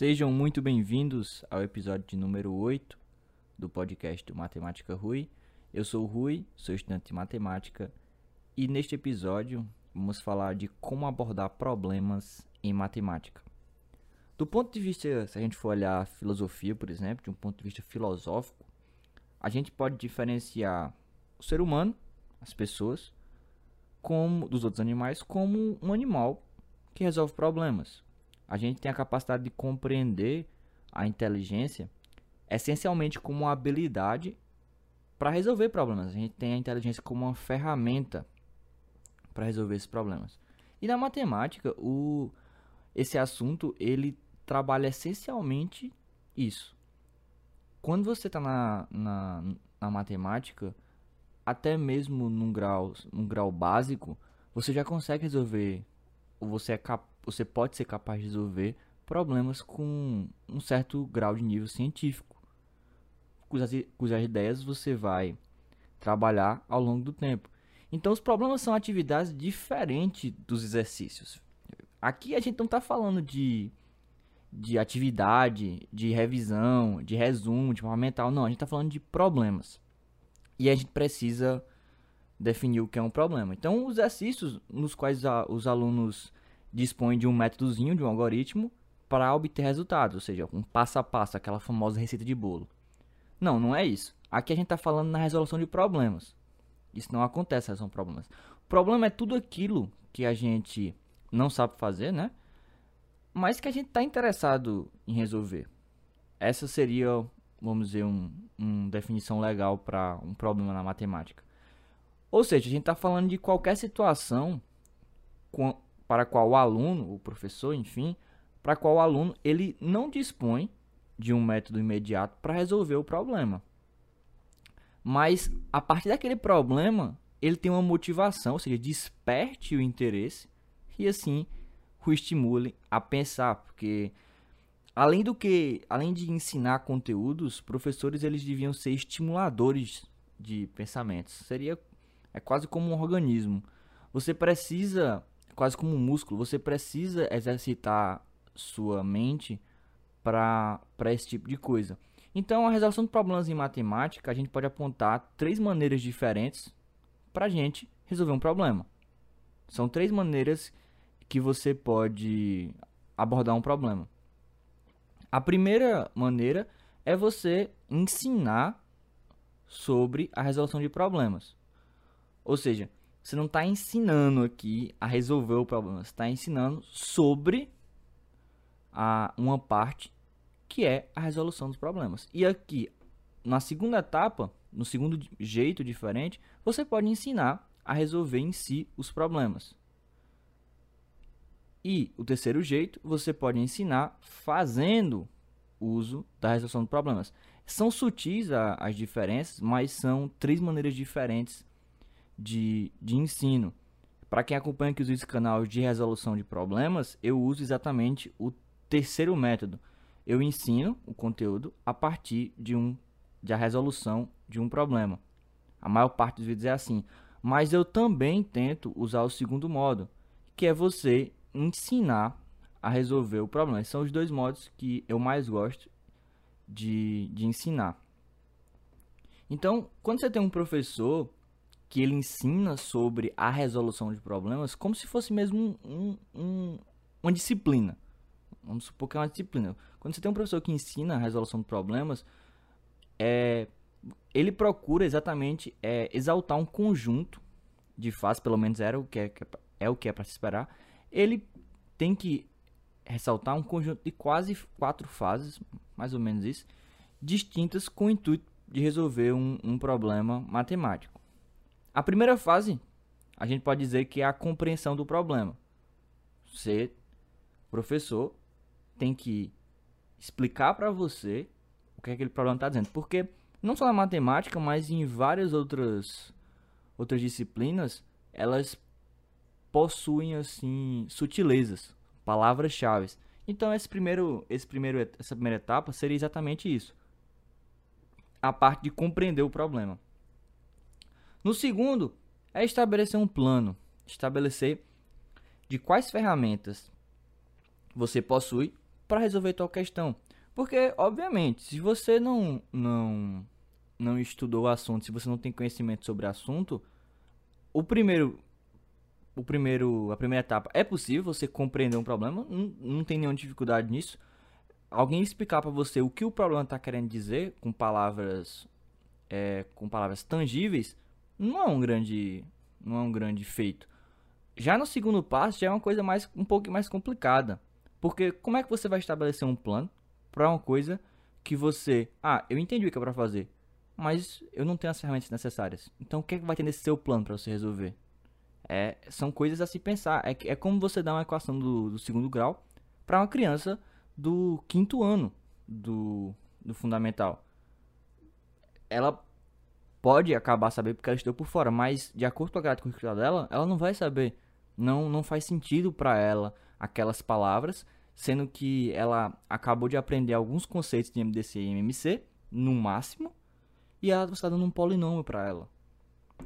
Sejam muito bem-vindos ao episódio de número 8 do podcast do Matemática Rui. Eu sou o Rui, sou estudante de matemática e neste episódio vamos falar de como abordar problemas em matemática. Do ponto de vista, se a gente for olhar a filosofia, por exemplo, de um ponto de vista filosófico, a gente pode diferenciar o ser humano, as pessoas, como dos outros animais, como um animal que resolve problemas. A gente tem a capacidade de compreender a inteligência essencialmente como uma habilidade para resolver problemas. A gente tem a inteligência como uma ferramenta para resolver esses problemas. E na matemática, o, esse assunto ele trabalha essencialmente isso. Quando você está na, na, na matemática, até mesmo num grau, num grau básico, você já consegue resolver, ou você, é cap, você pode ser capaz de resolver problemas com um certo grau de nível científico, cujas, cujas ideias você vai trabalhar ao longo do tempo. Então, os problemas são atividades diferentes dos exercícios. Aqui a gente não está falando de, de atividade, de revisão, de resumo, de mapa mental. Não, a gente está falando de problemas. E a gente precisa definir o que é um problema. Então, os exercícios nos quais a, os alunos dispõem de um métodozinho, de um algoritmo, para obter resultados, ou seja, um passo a passo, aquela famosa receita de bolo. Não, não é isso. Aqui a gente está falando na resolução de problemas. Isso não acontece, são problemas. O problema é tudo aquilo que a gente não sabe fazer, né? Mas que a gente está interessado em resolver. Essa seria, vamos dizer, uma um definição legal para um problema na matemática. Ou seja, a gente está falando de qualquer situação para qual o aluno, o professor, enfim, para qual o aluno ele não dispõe de um método imediato para resolver o problema. Mas a partir daquele problema, ele tem uma motivação, ou seja, desperte o interesse e assim o estimule a pensar, porque além do que, além de ensinar conteúdos, professores eles deviam ser estimuladores de pensamentos. Seria é quase como um organismo. Você precisa, quase como um músculo, você precisa exercitar sua mente para esse tipo de coisa. Então, a resolução de problemas em matemática, a gente pode apontar três maneiras diferentes para a gente resolver um problema. São três maneiras que você pode abordar um problema. A primeira maneira é você ensinar sobre a resolução de problemas. Ou seja, você não está ensinando aqui a resolver o problema, você está ensinando sobre a, uma parte que é a resolução dos problemas. E aqui, na segunda etapa, no segundo jeito diferente, você pode ensinar a resolver em si os problemas. E o terceiro jeito, você pode ensinar fazendo uso da resolução de problemas. São sutis as diferenças, mas são três maneiras diferentes de, de ensino. Para quem acompanha aqui os canais de resolução de problemas, eu uso exatamente o terceiro método, eu ensino o conteúdo a partir de um de a resolução de um problema. A maior parte dos vídeos é assim, mas eu também tento usar o segundo modo, que é você ensinar a resolver o problema. Esses são os dois modos que eu mais gosto de, de ensinar. Então, quando você tem um professor que ele ensina sobre a resolução de problemas, como se fosse mesmo um, um, um, uma disciplina. Vamos supor que é uma disciplina. Quando você tem um professor que ensina a resolução de problemas, é, ele procura exatamente é, exaltar um conjunto de fases, pelo menos era o que é, é o que é para se esperar. Ele tem que ressaltar um conjunto de quase quatro fases, mais ou menos isso, distintas com o intuito de resolver um, um problema matemático. A primeira fase, a gente pode dizer que é a compreensão do problema. Você, professor, tem que explicar para você o que é aquele problema está dizendo. Porque não só na matemática, mas em várias outras outras disciplinas, elas possuem assim sutilezas, palavras-chave. Então esse primeiro, esse primeiro, essa primeira etapa seria exatamente isso. A parte de compreender o problema. No segundo, é estabelecer um plano, estabelecer de quais ferramentas você possui para resolver tal questão. Porque, obviamente, se você não, não, não estudou o assunto, se você não tem conhecimento sobre o assunto, o primeiro, o primeiro, a primeira etapa é possível você compreender um problema, não, não tem nenhuma dificuldade nisso. Alguém explicar para você o que o problema está querendo dizer com palavras, é, com palavras tangíveis, não é um grande, não é um grande feito. Já no segundo passo já é uma coisa mais um pouco mais complicada, porque como é que você vai estabelecer um plano para uma coisa que você, ah, eu entendi o que é para fazer, mas eu não tenho as ferramentas necessárias. Então o que é que vai ter nesse seu plano para você resolver? É, são coisas a se pensar. É, é como você dar uma equação do, do segundo grau para uma criança do quinto ano do, do fundamental. Ela pode acabar sabendo porque ela estudou por fora, mas de acordo com a grade curricular dela, ela não vai saber. Não, não faz sentido para ela aquelas palavras sendo que ela acabou de aprender alguns conceitos de MDC e MMC, no máximo, e ela está dando um polinômio para ela.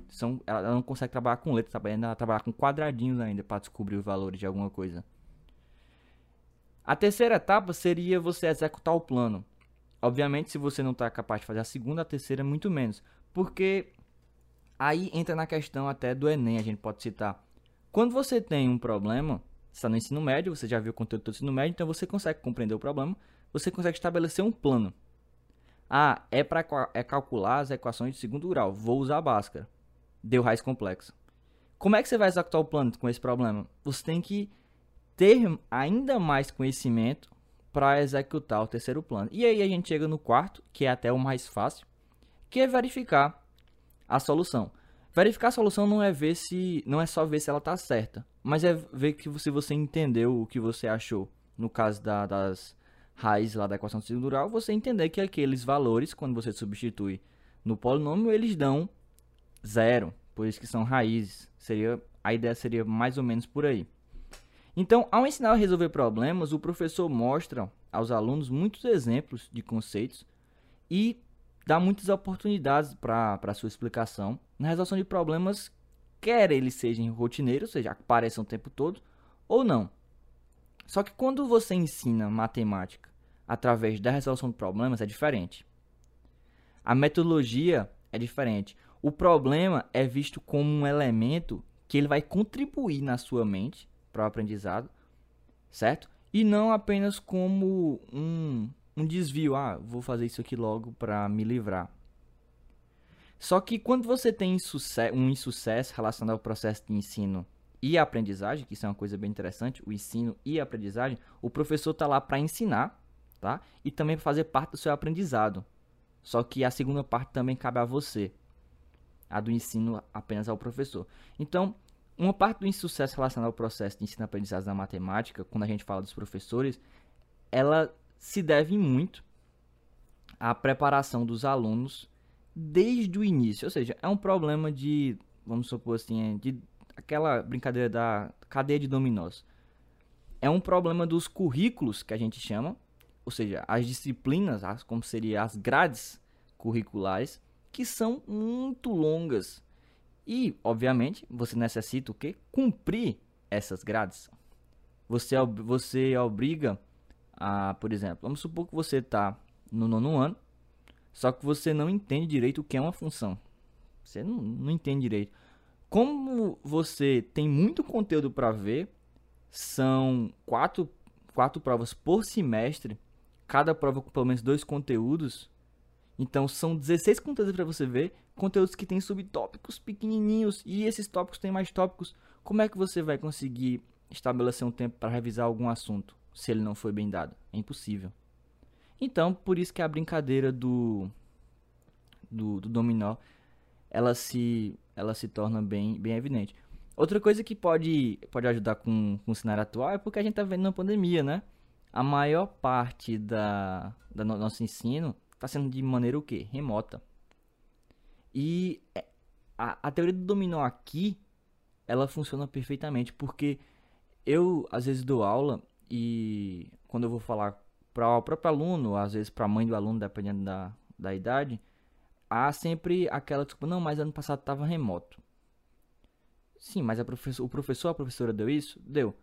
São, ela não consegue trabalhar com letras, ela trabalhar com quadradinhos ainda para descobrir os valores de alguma coisa. A terceira etapa seria você executar o plano. Obviamente, se você não está capaz de fazer a segunda, a terceira muito menos. Porque aí entra na questão até do Enem, a gente pode citar. Quando você tem um problema, está no ensino médio, você já viu o conteúdo do ensino médio, então você consegue compreender o problema, você consegue estabelecer um plano. Ah, é para é calcular as equações de segundo grau, vou usar a Bhaskara. Deu raiz complexa. Como é que você vai executar o plano com esse problema? Você tem que ter ainda mais conhecimento para executar o terceiro plano. E aí a gente chega no quarto, que é até o mais fácil, que é verificar a solução. Verificar a solução não é ver se não é só ver se ela está certa, mas é ver que se você entendeu o que você achou. No caso da, das raízes lá da equação segundo você entender que aqueles valores, quando você substitui no polinômio, eles dão zero, por isso que são raízes. Seria a ideia seria mais ou menos por aí. Então, ao ensinar a resolver problemas, o professor mostra aos alunos muitos exemplos de conceitos e dá muitas oportunidades para a sua explicação na resolução de problemas, quer eles sejam rotineiros, ou seja, apareçam o tempo todo, ou não. Só que quando você ensina matemática através da resolução de problemas, é diferente. A metodologia é diferente. O problema é visto como um elemento que ele vai contribuir na sua mente para o aprendizado, certo? E não apenas como um, um desvio. Ah, vou fazer isso aqui logo para me livrar. Só que quando você tem um insucesso relacionado ao processo de ensino e aprendizagem, que isso é uma coisa bem interessante, o ensino e a aprendizagem, o professor está lá para ensinar, tá? E também para fazer parte do seu aprendizado. Só que a segunda parte também cabe a você. A do ensino apenas ao professor. Então, uma parte do insucesso relacionado ao processo de ensino-aprendizagem da matemática, quando a gente fala dos professores, ela se deve muito à preparação dos alunos desde o início. Ou seja, é um problema de, vamos supor assim, de aquela brincadeira da cadeia de dominós. É um problema dos currículos que a gente chama, ou seja, as disciplinas, as, como seria as grades curriculares, que são muito longas. E, obviamente, você necessita o quê? Cumprir essas grades. Você, você obriga a, por exemplo, vamos supor que você está no nono ano, só que você não entende direito o que é uma função. Você não, não entende direito. Como você tem muito conteúdo para ver, são quatro, quatro provas por semestre, cada prova com pelo menos dois conteúdos. Então são 16 conteúdos para você ver, conteúdos que têm subtópicos pequenininhos e esses tópicos têm mais tópicos. Como é que você vai conseguir estabelecer um tempo para revisar algum assunto se ele não foi bem dado? É impossível. Então, por isso que a brincadeira do, do, do dominó, ela se, ela se torna bem, bem evidente. Outra coisa que pode, pode ajudar com, com o cenário atual é porque a gente está vendo na pandemia, né? A maior parte da, da no, nosso ensino está sendo de maneira o quê? Remota. E é, a, a teoria do dominó aqui, ela funciona perfeitamente, porque eu às vezes dou aula e quando eu vou falar para o próprio aluno, às vezes para a mãe do aluno, dependendo da, da idade, há sempre aquela tipo, não, mas ano passado estava remoto. Sim, mas o professor, a professora deu isso? Deu.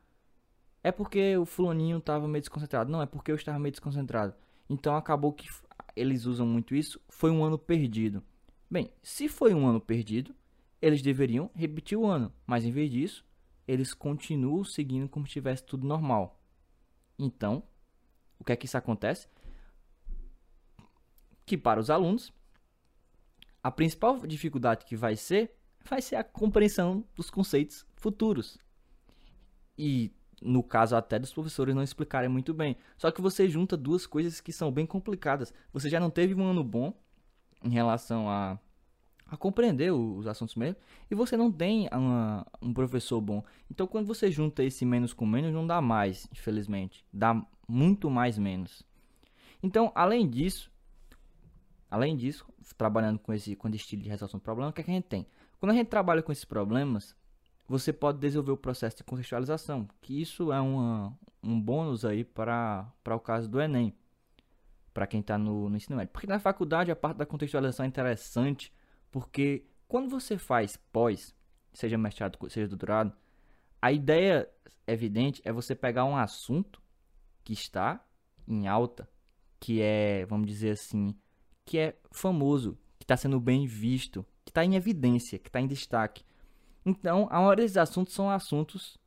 é porque o fulaninho estava meio desconcentrado. Não, é porque eu estava meio desconcentrado. Então acabou que eles usam muito isso. Foi um ano perdido. Bem, se foi um ano perdido, eles deveriam repetir o ano. Mas em vez disso, eles continuam seguindo como se tivesse tudo normal. Então, o que é que isso acontece? Que para os alunos, a principal dificuldade que vai ser, vai ser a compreensão dos conceitos futuros. E no caso até dos professores não explicarem muito bem. Só que você junta duas coisas que são bem complicadas. Você já não teve um ano bom em relação a, a compreender os assuntos mesmo, e você não tem uma, um professor bom. Então, quando você junta esse menos com menos, não dá mais, infelizmente. Dá muito mais menos. Então, além disso, além disso, trabalhando com esse, com esse estilo de resolução de problema, o que, é que a gente tem? Quando a gente trabalha com esses problemas, você pode desenvolver o processo de contextualização, que isso é uma, um bônus aí para o caso do Enem, para quem está no, no ensino médio. Porque na faculdade a parte da contextualização é interessante, porque quando você faz pós, seja mestrado, seja doutorado, a ideia evidente é você pegar um assunto que está em alta, que é, vamos dizer assim, que é famoso, que está sendo bem visto, que está em evidência, que está em destaque. Então, a maioria desses assuntos são assuntos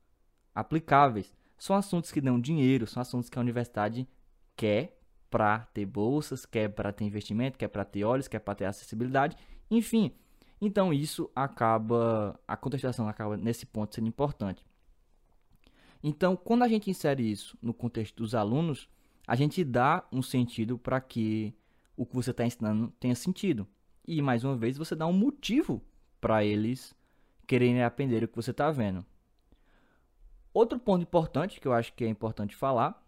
aplicáveis. São assuntos que dão dinheiro, são assuntos que a universidade quer para ter bolsas, quer para ter investimento, quer para ter olhos, quer para ter acessibilidade, enfim. Então, isso acaba, a contextualização acaba nesse ponto sendo importante. Então, quando a gente insere isso no contexto dos alunos, a gente dá um sentido para que o que você está ensinando tenha sentido. E, mais uma vez, você dá um motivo para eles quererem aprender o que você está vendo. Outro ponto importante que eu acho que é importante falar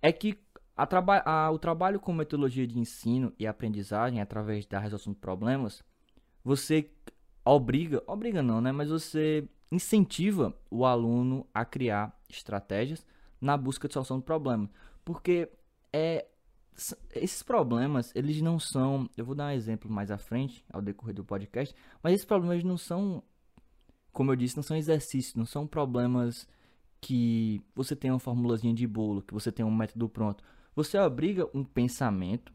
é que a traba a, o trabalho com metodologia de ensino e aprendizagem através da resolução de problemas, você obriga, obriga não, né? Mas você incentiva o aluno a criar estratégias na busca de solução de problemas, porque é esses problemas, eles não são, eu vou dar um exemplo mais à frente, ao decorrer do podcast, mas esses problemas não são como eu disse, não são exercícios, não são problemas que você tem uma formulazinha de bolo, que você tem um método pronto. Você obriga um pensamento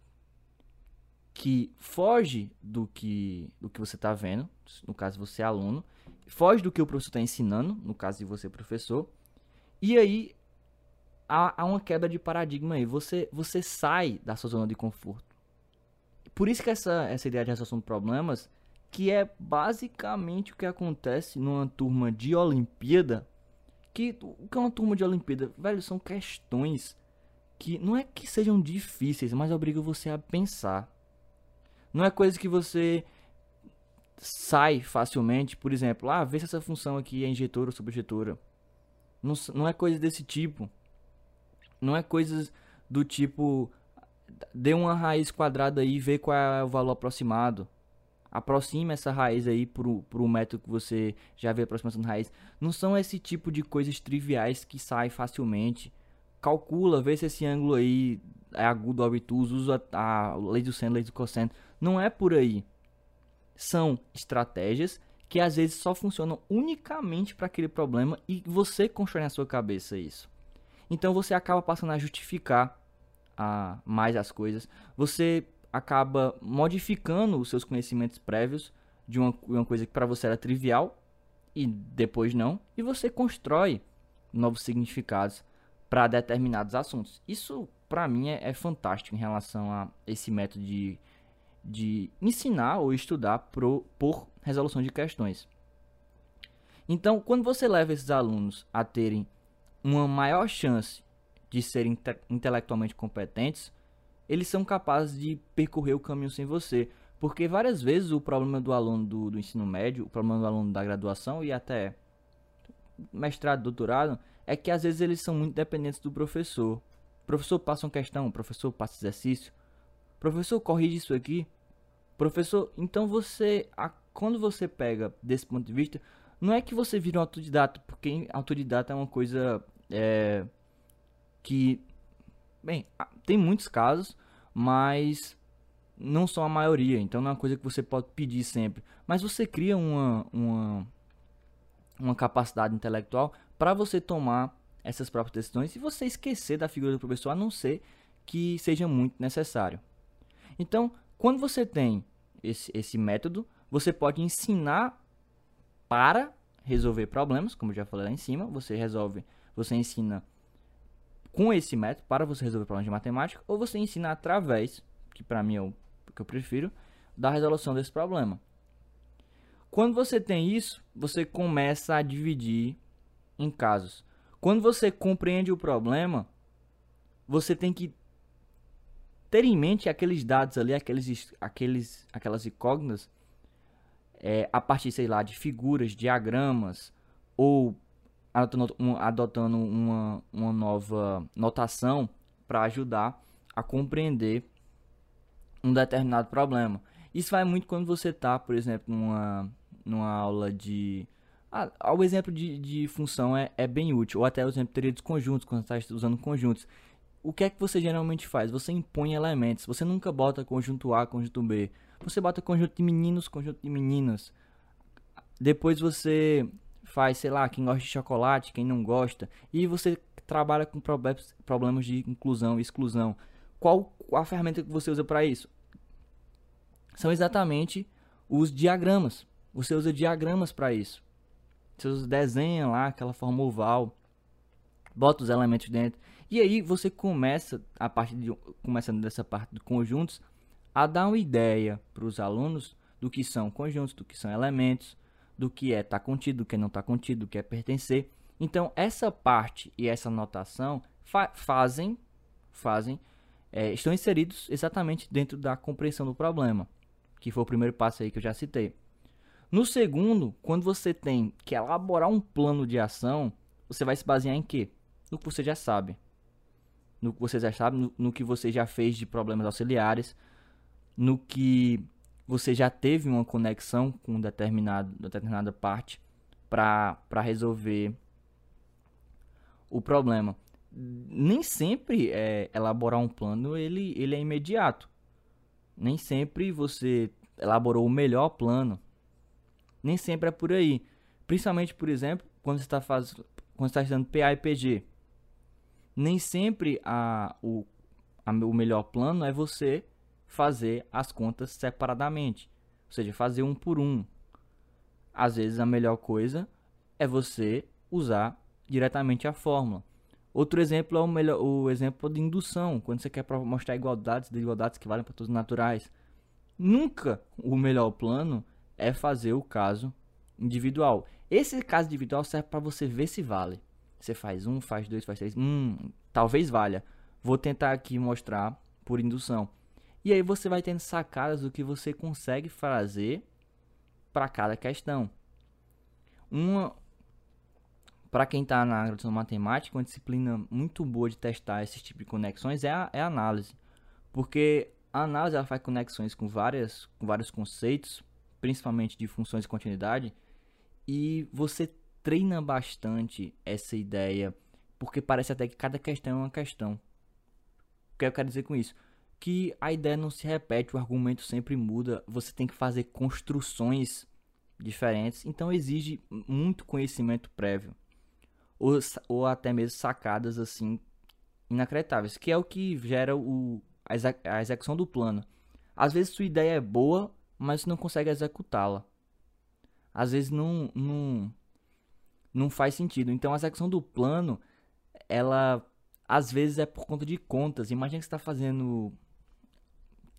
que foge do que, do que você está vendo, no caso você é aluno, foge do que o professor está ensinando, no caso de você professor, e aí há, há uma quebra de paradigma aí, você, você sai da sua zona de conforto. Por isso que essa, essa ideia de resolução de problemas que é basicamente o que acontece numa turma de Olimpíada. Que o que é uma turma de Olimpíada, velho, são questões que não é que sejam difíceis, mas obriga você a pensar. Não é coisa que você sai facilmente, por exemplo, ah, vê se essa função aqui é injetora ou subjetora. Não, não é coisa desse tipo. Não é coisas do tipo dê uma raiz quadrada aí e vê qual é o valor aproximado aproxime essa raiz aí pro, pro método que você já vê aproximação de raiz. Não são esse tipo de coisas triviais que saem facilmente. Calcula, vê se esse ângulo aí é agudo ou obtuso, usa a, lei do seno, lei do cosseno. Não é por aí. São estratégias que às vezes só funcionam unicamente para aquele problema e você constrói na sua cabeça isso. Então você acaba passando a justificar a, mais as coisas. Você acaba modificando os seus conhecimentos prévios de uma, uma coisa que para você era trivial e depois não, e você constrói novos significados para determinados assuntos. Isso para mim é, é, fantástico em relação a esse método de, de ensinar ou estudar pro, por resolução de questões. Então, quando você leva esses alunos a terem uma maior chance de serem inte intelectualmente competentes, eles são capazes de percorrer o caminho sem você. Porque várias vezes o problema do aluno do, do ensino médio, o problema do aluno da graduação e até mestrado, doutorado, é que às vezes eles são muito dependentes do professor. O professor passa uma questão, o professor passa exercício, professor corrige isso aqui. Professor, então você, a, quando você pega desse ponto de vista, não é que você vira um autodidata, porque autodidata é uma coisa é, que Bem, tem muitos casos, mas não são a maioria, então não é uma coisa que você pode pedir sempre. Mas você cria uma, uma, uma capacidade intelectual para você tomar essas próprias decisões e você esquecer da figura do professor, a não ser que seja muito necessário. Então, quando você tem esse, esse método, você pode ensinar para resolver problemas, como já falei lá em cima, você resolve, você ensina com esse método para você resolver problemas de matemática, ou você ensina através, que para mim é o que eu prefiro, da resolução desse problema. Quando você tem isso, você começa a dividir em casos. Quando você compreende o problema, você tem que ter em mente aqueles dados ali, aqueles, aqueles, aquelas incógnitas, é, a partir, sei lá, de figuras, diagramas, ou adotando, um, adotando uma, uma nova notação para ajudar a compreender um determinado problema. Isso vai muito quando você está, por exemplo, numa, numa aula de. Ah, o exemplo de, de função é, é bem útil, ou até o exemplo teria dos conjuntos, quando você está usando conjuntos. O que é que você geralmente faz? Você impõe elementos. Você nunca bota conjunto A, conjunto B. Você bota conjunto de meninos, conjunto de meninas. Depois você faz, sei lá, quem gosta de chocolate, quem não gosta. E você trabalha com problemas de inclusão e exclusão. Qual a ferramenta que você usa para isso? São exatamente os diagramas. Você usa diagramas para isso. Você desenha lá aquela forma oval, bota os elementos dentro. E aí você começa, a partir de, começando dessa parte de conjuntos, a dar uma ideia para os alunos do que são conjuntos, do que são elementos, do que é estar tá contido, do que não está contido, do que é pertencer. Então, essa parte e essa notação fa fazem, fazem é, estão inseridos exatamente dentro da compreensão do problema, que foi o primeiro passo aí que eu já citei. No segundo, quando você tem que elaborar um plano de ação, você vai se basear em quê? No que você já sabe. No que você já sabe, no, no que você já fez de problemas auxiliares, no que você já teve uma conexão com determinado, determinada parte para resolver o problema. Nem sempre é, elaborar um plano ele, ele é imediato. Nem sempre você elaborou o melhor plano. Nem sempre é por aí. Principalmente, por exemplo, quando você está fazendo, quando está estudando PA e PG. Nem sempre a, o, a, o melhor plano é você fazer as contas separadamente, ou seja, fazer um por um. Às vezes a melhor coisa é você usar diretamente a fórmula. Outro exemplo é o, melhor, o exemplo de indução, quando você quer mostrar igualdades, desigualdades que valem para todos os naturais. Nunca o melhor plano é fazer o caso individual. Esse caso individual serve para você ver se vale. Você faz um, faz dois, faz três. Hum, talvez valha. Vou tentar aqui mostrar por indução. E aí você vai tendo sacadas do que você consegue fazer para cada questão. Uma para quem está na graduação matemática, uma disciplina muito boa de testar esse tipo de conexões é a, é a análise. Porque a análise ela faz conexões com, várias, com vários conceitos, principalmente de funções de continuidade, e você treina bastante essa ideia, porque parece até que cada questão é uma questão. O que eu quero dizer com isso? que a ideia não se repete, o argumento sempre muda, você tem que fazer construções diferentes, então exige muito conhecimento prévio, ou, ou até mesmo sacadas assim inacreditáveis, que é o que gera o, a, execução do plano. Às vezes sua ideia é boa, mas não consegue executá-la. Às vezes não, não, não faz sentido. Então a execução do plano, ela às vezes é por conta de contas. Imagina que você está fazendo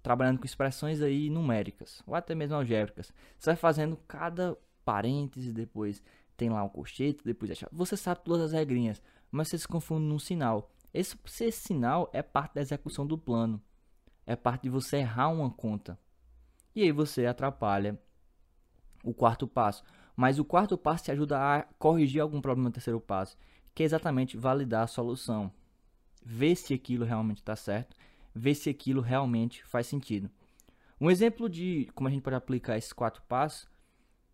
trabalhando com expressões aí numéricas, ou até mesmo algébricas. Você vai fazendo cada parêntese, depois tem lá um colchete, depois. Você sabe todas as regrinhas, mas você se confunde num sinal. Esse, esse sinal é parte da execução do plano. É parte de você errar uma conta. E aí você atrapalha o quarto passo. Mas o quarto passo te ajuda a corrigir algum problema no terceiro passo, que é exatamente validar a solução. Ver se aquilo realmente está certo ver se aquilo realmente faz sentido. Um exemplo de como a gente pode aplicar esses quatro passos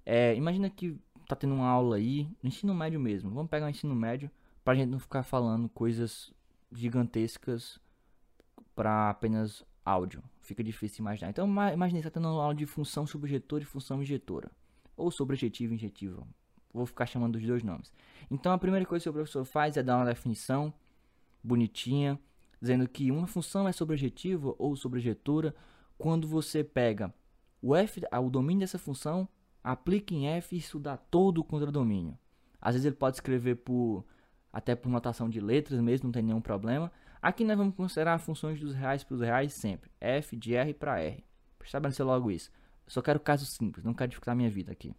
é, imagina que tá tendo uma aula aí, no ensino médio mesmo. Vamos pegar o ensino médio para a gente não ficar falando coisas gigantescas para apenas áudio. Fica difícil imaginar. Então imagine que está tendo aula de função subjetora e função injetora. Ou sobre e injetivo. vou ficar chamando dos dois nomes. Então a primeira coisa que o professor faz é dar uma definição bonitinha, dizendo que uma função é sobrejetiva ou sobrejetura quando você pega o f, o domínio dessa função, aplica em f e isso dá todo o contradomínio. Às vezes ele pode escrever por até por notação de letras mesmo, não tem nenhum problema. Aqui nós vamos considerar funções dos reais para os reais sempre. F de R para R. Estabelecer logo isso. Eu só quero casos simples, não quero dificultar minha vida aqui.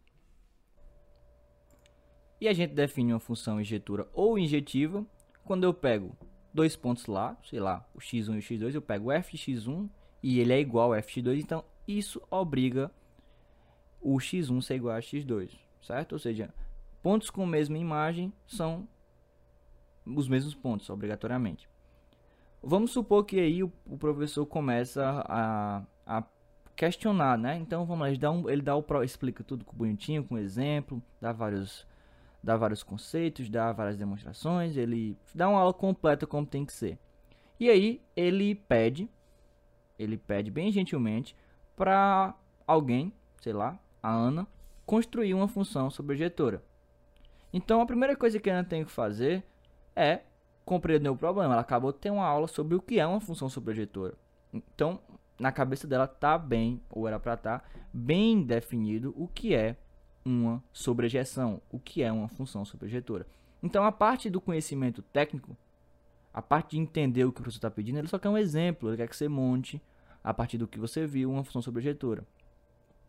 E a gente define uma função injetura ou injetiva quando eu pego dois pontos lá, sei lá, o x1 e o x2, eu pego f de x1 e ele é igual a f de x2, então isso obriga o x1 ser igual a x2, certo? Ou seja, pontos com a mesma imagem são os mesmos pontos, obrigatoriamente. Vamos supor que aí o, o professor começa a, a questionar, né? Então vamos lá, ele dá, um, ele dá o explica tudo bonitinho, com exemplo, dá vários dá vários conceitos, dá várias demonstrações, ele dá uma aula completa como tem que ser. E aí ele pede, ele pede bem gentilmente para alguém, sei lá, a Ana, construir uma função sobrejetora. Então a primeira coisa que a Ana tem que fazer é compreender o problema. Ela acabou de ter uma aula sobre o que é uma função sobrejetora. Então, na cabeça dela tá bem, ou era para estar tá, bem definido o que é uma sobrejeção, o que é uma função sobrejetora. Então, a parte do conhecimento técnico, a parte de entender o que o professor está pedindo, ele só quer um exemplo, ele quer que você monte, a partir do que você viu, uma função sobrejetora.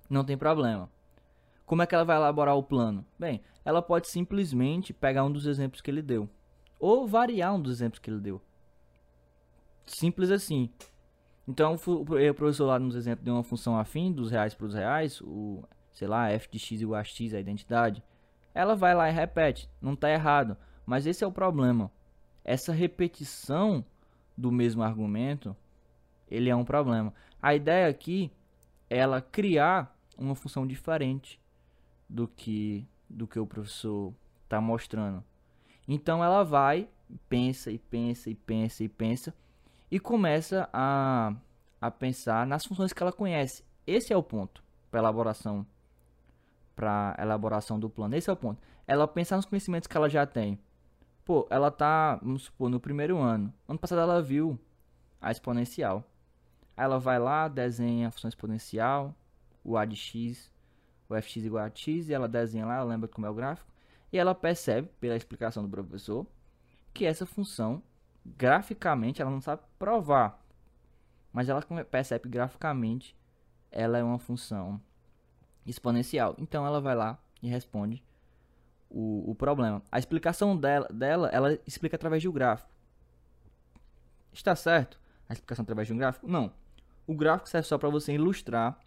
Não tem problema. Como é que ela vai elaborar o plano? Bem, ela pode simplesmente pegar um dos exemplos que ele deu, ou variar um dos exemplos que ele deu. Simples assim. Então, o professor lá nos exemplos deu uma função afim dos reais para os reais, o sei lá, f de x igual a x, a identidade, ela vai lá e repete. Não está errado. Mas esse é o problema. Essa repetição do mesmo argumento, ele é um problema. A ideia aqui é ela criar uma função diferente do que do que o professor está mostrando. Então ela vai, pensa e pensa e pensa e pensa e começa a, a pensar nas funções que ela conhece. Esse é o ponto para elaboração para elaboração do plano. Esse é o ponto. Ela pensar nos conhecimentos que ela já tem. Pô, ela tá, vamos supor, no primeiro ano. Ano passado ela viu a exponencial. Aí ela vai lá, desenha a função exponencial, o a de x, o fx igual a x, e ela desenha lá, ela lembra como é o gráfico, e ela percebe, pela explicação do professor, que essa função, graficamente, ela não sabe provar, mas ela percebe graficamente, ela é uma função exponencial. Então ela vai lá e responde o, o problema. A explicação dela, dela, ela explica através de um gráfico. Está certo? A explicação através de um gráfico? Não. O gráfico serve só para você ilustrar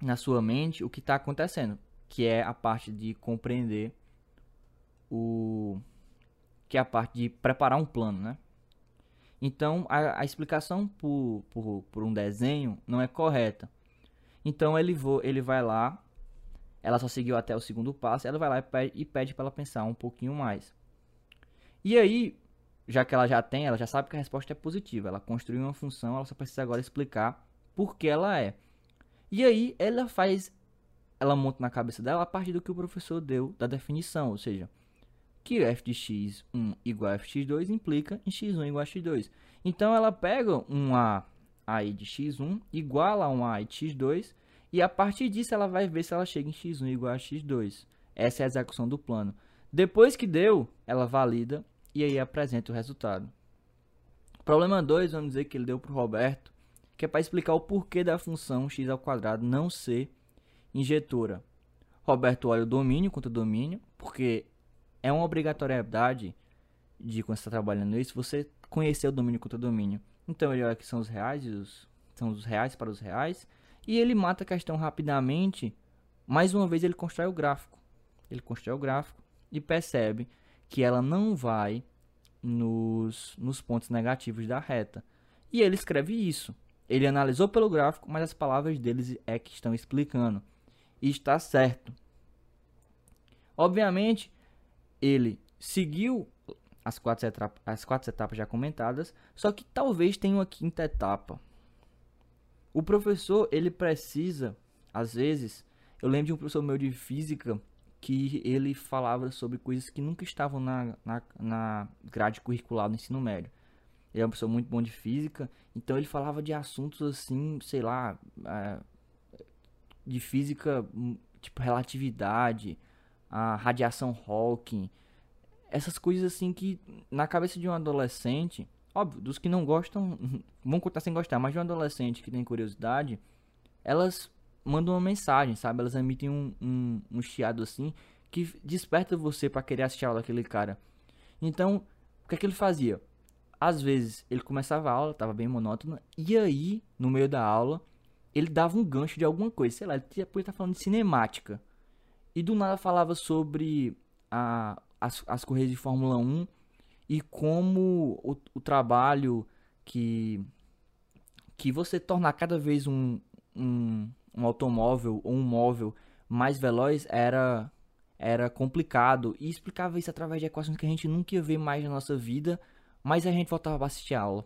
na sua mente o que está acontecendo, que é a parte de compreender o que é a parte de preparar um plano, né? Então a, a explicação por, por, por um desenho não é correta. Então ele, vo, ele vai lá, ela só seguiu até o segundo passo, ela vai lá e pede, para ela pensar um pouquinho mais. E aí, já que ela já tem, ela já sabe que a resposta é positiva. Ela construiu uma função, ela só precisa agora explicar por que ela é. E aí ela faz, ela monta na cabeça dela a partir do que o professor deu da definição, ou seja, que f de x1 igual a f de x2 implica em x1 igual a x2. Então ela pega um a aí de x1 igual a um a de x2 e a partir disso ela vai ver se ela chega em x1 igual a x2. Essa é a execução do plano. Depois que deu, ela valida e aí apresenta o resultado. Problema 2, vamos dizer que ele deu para o Roberto, que é para explicar o porquê da função x ao quadrado não ser injetora. Roberto olha o domínio contra o domínio, porque é uma obrigatoriedade de quando você está trabalhando isso, você conhecer o domínio contra o domínio. Então ele olha que são os reais, os, são os reais para os reais. E ele mata a questão rapidamente. Mais uma vez ele constrói o gráfico. Ele constrói o gráfico e percebe que ela não vai nos, nos pontos negativos da reta. E ele escreve isso. Ele analisou pelo gráfico, mas as palavras deles é que estão explicando. E está certo. Obviamente, ele seguiu as quatro, etapas, as quatro etapas já comentadas, só que talvez tenha uma quinta etapa. O professor, ele precisa, às vezes, eu lembro de um professor meu de física que ele falava sobre coisas que nunca estavam na, na, na grade curricular do ensino médio. Ele é uma pessoa muito boa de física, então ele falava de assuntos assim, sei lá, é, de física, hum, tipo relatividade, a radiação Hawking, essas coisas assim que na cabeça de um adolescente, óbvio, dos que não gostam, vão contar sem gostar, mas de um adolescente que tem curiosidade, elas mandam uma mensagem, sabe? Elas emitem um, um, um chiado assim que desperta você para querer assistir a aula daquele cara. Então, o que é que ele fazia? Às vezes ele começava a aula, tava bem monótona, e aí, no meio da aula, ele dava um gancho de alguma coisa, sei lá, ele podia estar falando de cinemática. E do nada falava sobre a, as, as corridas de Fórmula 1 e como o, o trabalho que, que você tornar cada vez um, um, um automóvel ou um móvel mais veloz era era complicado e explicava isso através de equações que a gente nunca ia ver mais na nossa vida, mas a gente voltava para assistir a aula.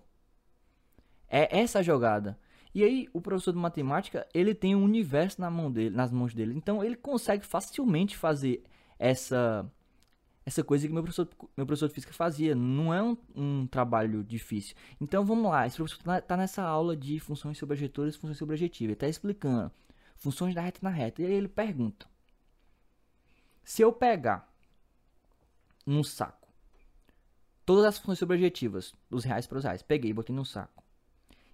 É essa a jogada. E aí o professor de matemática, ele tem um universo na mão dele, nas mãos dele. Então ele consegue facilmente fazer essa essa coisa que meu professor, meu professor de física fazia. Não é um, um trabalho difícil. Então vamos lá, esse professor está tá nessa aula de funções sobrejetores e funções sobrejetivas. Ele está explicando funções da reta na reta. E aí ele pergunta: se eu pegar num saco todas as funções sobrejetivas dos reais para os reais, peguei e botei num saco,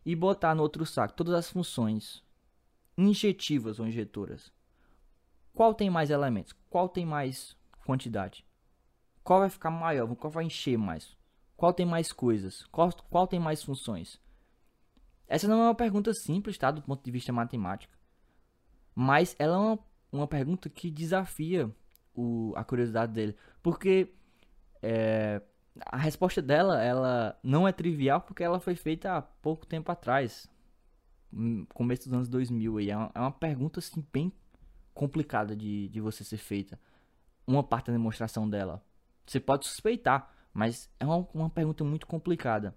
e botar no outro saco todas as funções injetivas ou injetoras, qual tem mais elementos? Qual tem mais quantidade? Qual vai ficar maior? Qual vai encher mais? Qual tem mais coisas? Qual, qual tem mais funções? Essa não é uma pergunta simples, tá? Do ponto de vista matemático. Mas ela é uma, uma pergunta que desafia o, a curiosidade dele. Porque é, a resposta dela ela não é trivial porque ela foi feita há pouco tempo atrás. Começo dos anos 2000. E é uma, é uma pergunta assim, bem complicada de, de você ser feita. Uma parte da demonstração dela. Você pode suspeitar, mas é uma, uma pergunta muito complicada.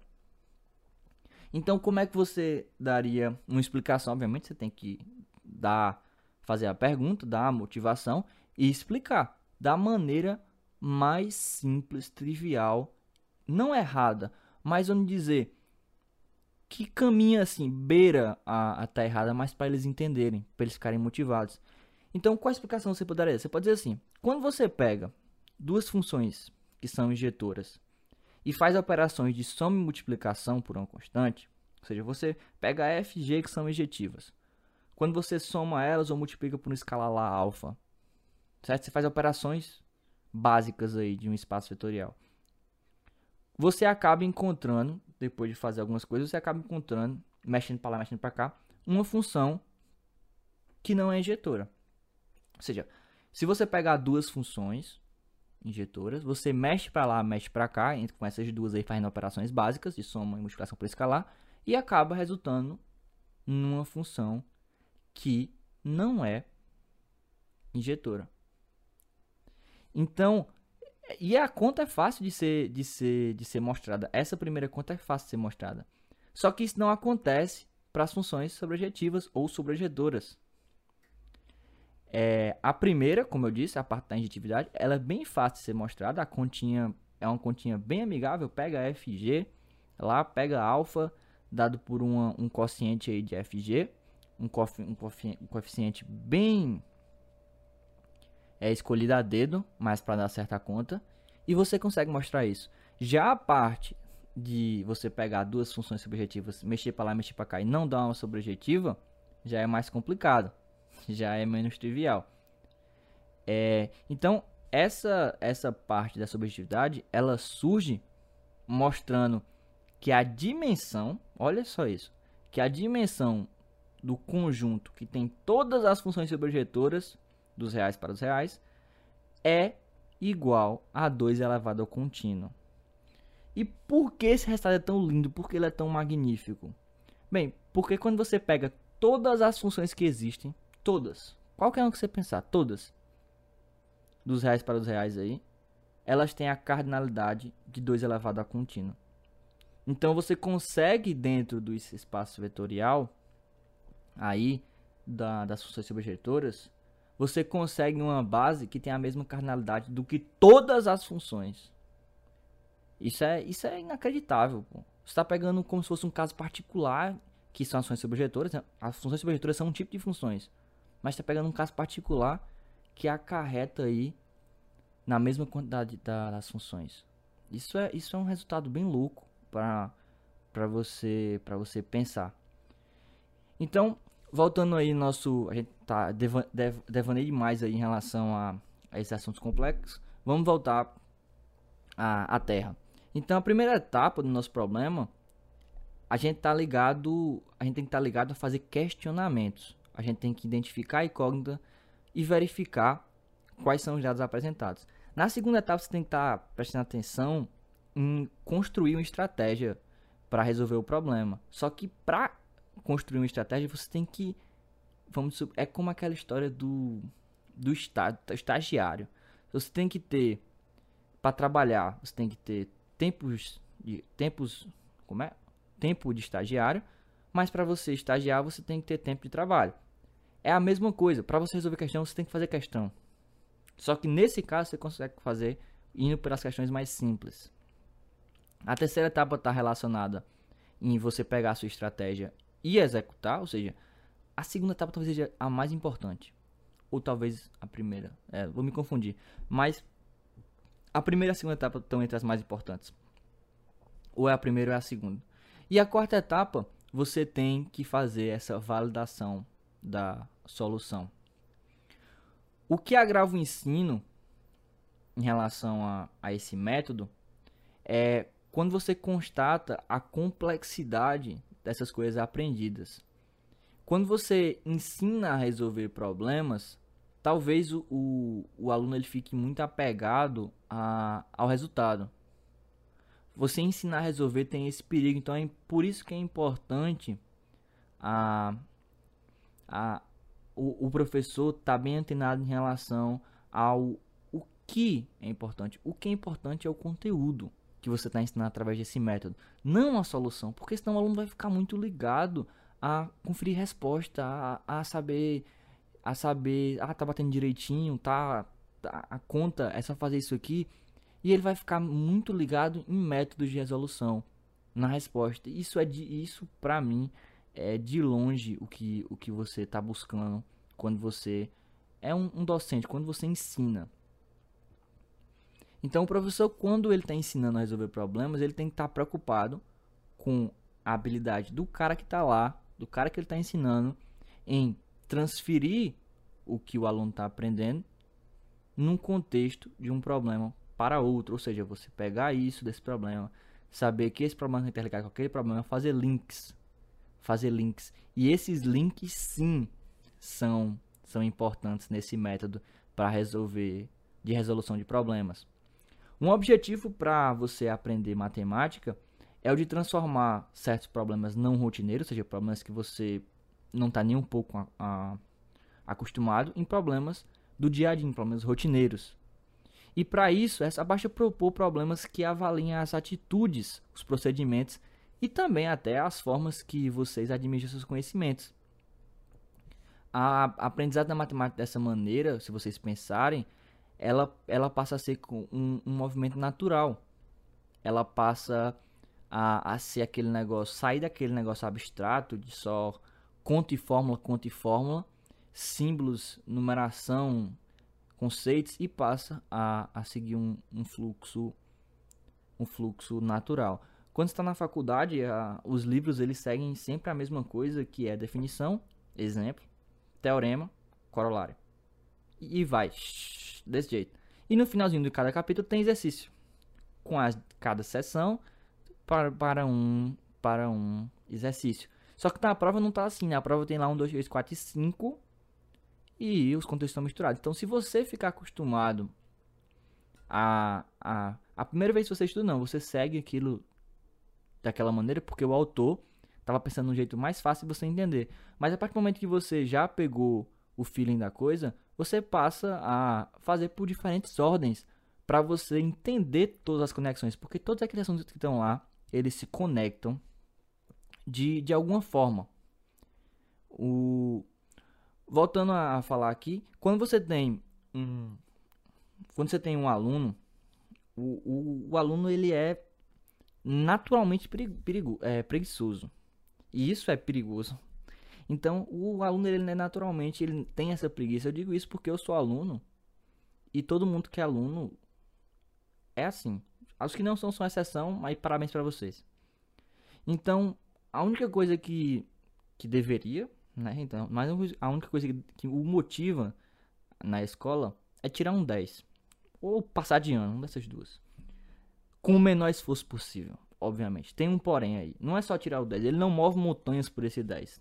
Então, como é que você daria uma explicação? Obviamente, você tem que dar, fazer a pergunta, dar a motivação e explicar da maneira mais simples, trivial, não errada, mas vamos dizer que caminha assim, beira a, a tá errada, mas para eles entenderem, para eles ficarem motivados. Então, qual explicação você poderia? Você pode dizer assim: quando você pega duas funções que são injetoras e faz operações de soma e multiplicação por uma constante, ou seja, você pega f e g que são injetivas. Quando você soma elas ou multiplica por um escalar lá alfa, certo? Você faz operações básicas aí de um espaço vetorial. Você acaba encontrando, depois de fazer algumas coisas, você acaba encontrando, mexendo para lá, mexendo para cá, uma função que não é injetora. Ou seja, se você pegar duas funções, injetoras. Você mexe para lá, mexe para cá, entre com essas duas aí fazendo operações básicas de soma e multiplicação por escalar e acaba resultando numa função que não é injetora. Então, e a conta é fácil de ser, de ser, de ser mostrada. Essa primeira conta é fácil de ser mostrada. Só que isso não acontece para as funções sobrejetivas ou sobrejedoras. É, a primeira, como eu disse, a parte da injetividade, ela é bem fácil de ser mostrada. A continha é uma continha bem amigável. Pega FG, lá pega alfa, dado por uma, um quociente aí de FG, um, cofi, um, cofi, um coeficiente bem é escolhido a dedo, mas para dar certa conta, e você consegue mostrar isso. Já a parte de você pegar duas funções subjetivas, mexer para lá, mexer para cá e não dar uma sobrejetiva, já é mais complicado já é menos trivial. É, então, essa, essa parte da subjetividade, ela surge mostrando que a dimensão, olha só isso, que a dimensão do conjunto que tem todas as funções subjetoras dos reais para os reais é igual a 2 elevado ao contínuo. E por que esse resultado é tão lindo? Por que ele é tão magnífico? Bem, porque quando você pega todas as funções que existem, Todas. Qualquer uma que você pensar, todas. Dos reais para os reais aí. Elas têm a cardinalidade de 2 elevado a contínuo. Então você consegue, dentro do espaço vetorial, aí, da, das funções subjetoras, você consegue uma base que tem a mesma cardinalidade do que todas as funções. Isso é, isso é inacreditável. Pô. Você está pegando como se fosse um caso particular, que são as funções subjetoras. Né? As funções subjetoras são um tipo de funções. Mas está pegando um caso particular que acarreta aí na mesma quantidade das funções. Isso é, isso é um resultado bem louco para você, você pensar. Então, voltando aí nosso, a gente tá devan, dev, demais aí em relação a, a esses assuntos complexos. Vamos voltar à, à Terra. Então, a primeira etapa do nosso problema, a gente tá ligado, a gente tem que estar tá ligado a fazer questionamentos. A gente tem que identificar a incógnita e verificar quais são os dados apresentados. Na segunda etapa, você tem que estar tá prestando atenção em construir uma estratégia para resolver o problema. Só que para construir uma estratégia, você tem que. Vamos é como aquela história do, do estagiário. Você tem que ter. Para trabalhar, você tem que ter tempos de. Tempos. Como é? Tempo de estagiário. Mas para você estagiar, você tem que ter tempo de trabalho. É a mesma coisa. Para você resolver questão, você tem que fazer questão. Só que nesse caso, você consegue fazer indo pelas questões mais simples. A terceira etapa está relacionada em você pegar a sua estratégia e executar, ou seja, a segunda etapa talvez seja a mais importante. Ou talvez a primeira. É, vou me confundir. Mas a primeira e a segunda etapa estão entre as mais importantes. Ou é a primeira ou é a segunda. E a quarta etapa, você tem que fazer essa validação da solução. O que agrava o ensino em relação a, a esse método é quando você constata a complexidade dessas coisas aprendidas. Quando você ensina a resolver problemas, talvez o, o, o aluno ele fique muito apegado a, ao resultado. Você ensinar a resolver tem esse perigo, então é por isso que é importante a, a, o, o professor estar tá bem antenado em relação ao o que é importante. O que é importante é o conteúdo que você está ensinando através desse método, não a solução, porque senão o aluno vai ficar muito ligado a conferir resposta, a, a saber, a saber, ah, tá batendo direitinho, tá, tá, a conta é só fazer isso aqui, e ele vai ficar muito ligado em métodos de resolução na resposta. Isso é de, isso para mim é de longe o que o que você está buscando quando você é um, um docente, quando você ensina. Então, o professor, quando ele está ensinando a resolver problemas, ele tem que estar tá preocupado com a habilidade do cara que está lá, do cara que ele está ensinando, em transferir o que o aluno está aprendendo num contexto de um problema para outro. Ou seja, você pegar isso desse problema, saber que esse problema está interligado com aquele problema, fazer links. Fazer links. E esses links, sim, são, são importantes nesse método para resolver de resolução de problemas. Um objetivo para você aprender matemática é o de transformar certos problemas não rotineiros, ou seja, problemas que você não está nem um pouco a, a, acostumado, em problemas do dia a dia, em problemas rotineiros. E para isso, essa basta propor problemas que avaliem as atitudes, os procedimentos e também até as formas que vocês administram seus conhecimentos. A aprendizado da matemática dessa maneira, se vocês pensarem, ela, ela passa a ser um, um movimento natural. Ela passa a, a ser aquele negócio, sair daquele negócio abstrato de só conta e fórmula, conta e fórmula, símbolos, numeração, conceitos e passa a, a seguir um, um fluxo um fluxo natural. Quando está na faculdade, a, os livros eles seguem sempre a mesma coisa, que é definição, exemplo, teorema, corolário. E, vai desse jeito. E no finalzinho de cada capítulo tem exercício. Com as, cada sessão para, para, um, para um exercício. Só que na prova não tá assim, né? A prova tem lá 1, 2, 3, 4 e 5. E os contextos estão misturados. Então, se você ficar acostumado a, a. A primeira vez que você estuda, não. Você segue aquilo daquela maneira, porque o autor estava pensando num jeito mais fácil de você entender. Mas a partir do momento que você já pegou o feeling da coisa, você passa a fazer por diferentes ordens para você entender todas as conexões, porque todas aqueles assuntos que estão lá, eles se conectam de, de alguma forma. O, voltando a falar aqui, quando você tem um, quando você tem um aluno, o, o, o aluno ele é naturalmente perigo, perigo, é, preguiçoso. E isso é perigoso. Então, o aluno ele é naturalmente ele tem essa preguiça. Eu digo isso porque eu sou aluno e todo mundo que é aluno é assim. Os que não são são exceção, mas parabéns para vocês. Então, a única coisa que que deveria, né? Então, mas a única coisa que, que o motiva na escola é tirar um 10 ou passar de ano, uma dessas duas. Com o menor esforço possível, obviamente. Tem um porém aí. Não é só tirar o 10, ele não move montanhas por esse 10.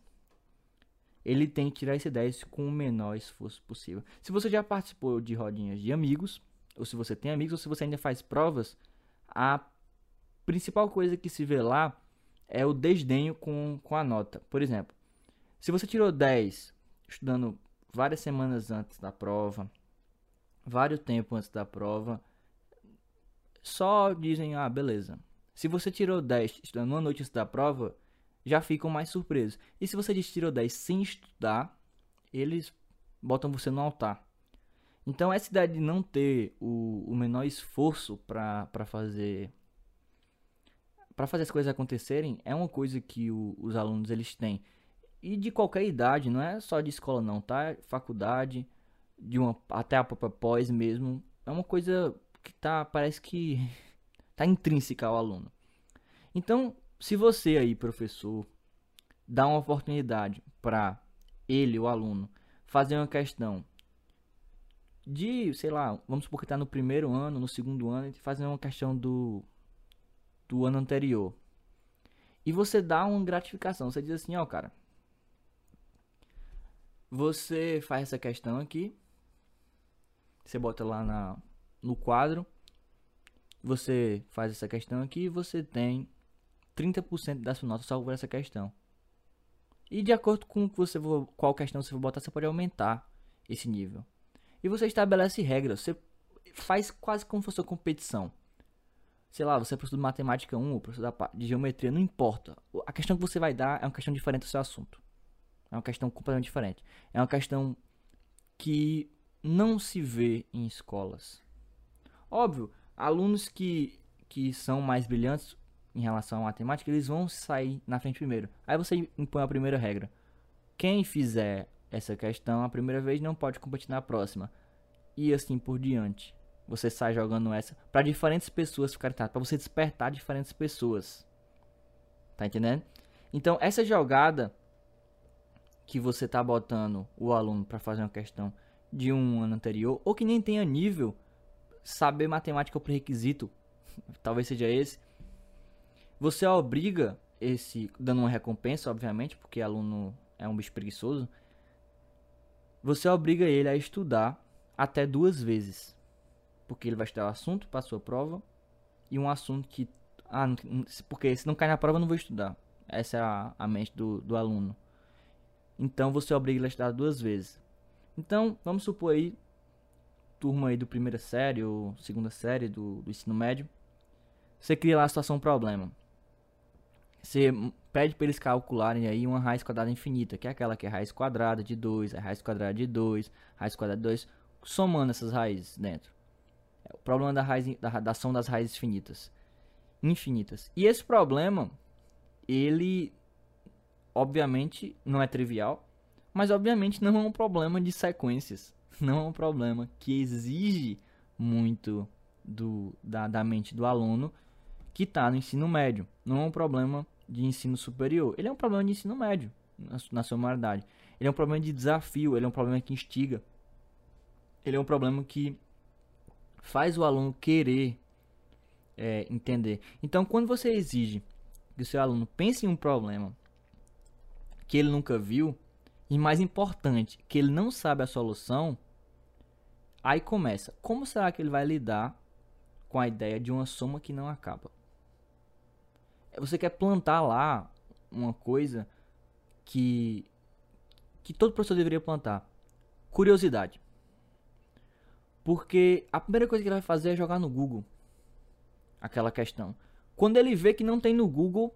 Ele tem que tirar esse 10 com o menor esforço possível. Se você já participou de rodinhas de amigos, ou se você tem amigos, ou se você ainda faz provas, a principal coisa que se vê lá é o desdenho com, com a nota. Por exemplo, se você tirou 10 estudando várias semanas antes da prova, vários tempo antes da prova, só dizem, ah, beleza. Se você tirou 10 estudando uma noite antes da prova, já ficam mais surpresos. E se você tirou 10 sem estudar, eles botam você no altar. Então essa ideia de não ter o, o menor esforço para fazer para fazer as coisas acontecerem é uma coisa que o, os alunos eles têm e de qualquer idade, não é só de escola não, tá? Faculdade, de uma até a própria pós mesmo, é uma coisa que tá parece que tá intrínseca ao aluno. Então, se você aí, professor, dá uma oportunidade para ele, o aluno, fazer uma questão de, sei lá, vamos supor que está no primeiro ano, no segundo ano, e fazer uma questão do, do ano anterior. E você dá uma gratificação. Você diz assim, ó, cara. Você faz essa questão aqui. Você bota lá na, no quadro. Você faz essa questão aqui e você tem 30% da sua nota só por essa questão. E de acordo com que você for, qual questão você for botar, você pode aumentar esse nível. E você estabelece regras. Você faz quase como se fosse uma competição. Sei lá, você é professor de matemática 1 ou professor de geometria, não importa. A questão que você vai dar é uma questão diferente do seu assunto. É uma questão completamente diferente. É uma questão que não se vê em escolas. Óbvio, alunos que, que são mais brilhantes em relação à matemática, eles vão sair na frente primeiro. Aí você impõe a primeira regra. Quem fizer essa questão a primeira vez não pode competir na próxima. E assim por diante. Você sai jogando essa para diferentes pessoas ficarem para você despertar diferentes pessoas. Tá entendendo? Então, essa jogada que você tá botando o aluno para fazer uma questão de um ano anterior ou que nem tenha nível, saber matemática é o pré-requisito, talvez seja esse. Você obriga esse dando uma recompensa, obviamente, porque aluno é um bicho preguiçoso, você obriga ele a estudar até duas vezes. Porque ele vai estudar o assunto para sua prova e um assunto que. Ah, porque se não cai na prova, eu não vou estudar. Essa é a, a mente do, do aluno. Então você obriga ele a estudar duas vezes. Então, vamos supor aí, turma aí do primeira série ou segunda série do, do ensino médio. Você cria lá a situação problema. Você pede para eles calcularem aí uma raiz quadrada infinita, que é aquela que é raiz quadrada de 2, é raiz quadrada de 2, raiz quadrada de 2, somando essas raízes dentro. É o problema da raiz da, da ação das raízes finitas, infinitas. E esse problema, ele obviamente não é trivial, mas obviamente não é um problema de sequências, não é um problema que exige muito do, da, da mente do aluno que está no ensino médio. Não é um problema de ensino superior. Ele é um problema de ensino médio, na, na sua maioridade. Ele é um problema de desafio, ele é um problema que instiga. Ele é um problema que faz o aluno querer é, entender. Então, quando você exige que o seu aluno pense em um problema que ele nunca viu, e mais importante, que ele não sabe a solução, aí começa. Como será que ele vai lidar com a ideia de uma soma que não acaba? Você quer plantar lá uma coisa que que todo professor deveria plantar. Curiosidade. Porque a primeira coisa que ele vai fazer é jogar no Google aquela questão. Quando ele vê que não tem no Google,